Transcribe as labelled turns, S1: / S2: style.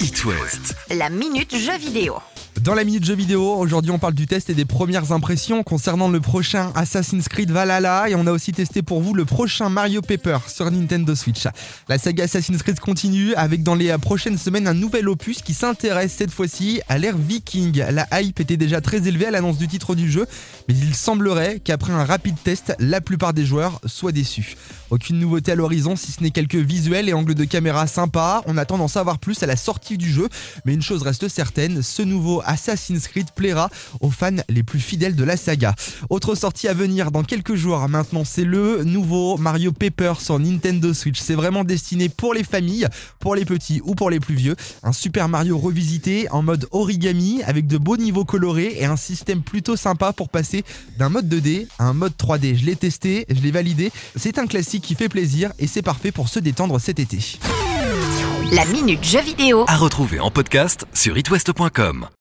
S1: It West.
S2: La minute jeu vidéo.
S3: Dans la minute jeu vidéo, aujourd'hui on parle du test et des premières impressions concernant le prochain Assassin's Creed Valhalla et on a aussi testé pour vous le prochain Mario Paper sur Nintendo Switch. La saga Assassin's Creed continue avec dans les prochaines semaines un nouvel opus qui s'intéresse cette fois-ci à l'ère viking. La hype était déjà très élevée à l'annonce du titre du jeu, mais il semblerait qu'après un rapide test, la plupart des joueurs soient déçus. Aucune nouveauté à l'horizon si ce n'est quelques visuels et angles de caméra sympas. On attend d'en savoir plus à la sortie du jeu, mais une chose reste certaine, ce nouveau Creed plaira aux fans les plus fidèles de la saga. Autre sortie à venir dans quelques jours maintenant, c'est le nouveau Mario Paper sur Nintendo Switch. C'est vraiment destiné pour les familles, pour les petits ou pour les plus vieux. Un Super Mario revisité en mode origami avec de beaux niveaux colorés et un système plutôt sympa pour passer d'un mode 2D à un mode 3D. Je l'ai testé, je l'ai validé. C'est un classique qui fait plaisir et c'est parfait pour se détendre cet été.
S2: La minute jeu vidéo.
S1: À retrouver en podcast sur itwest.com.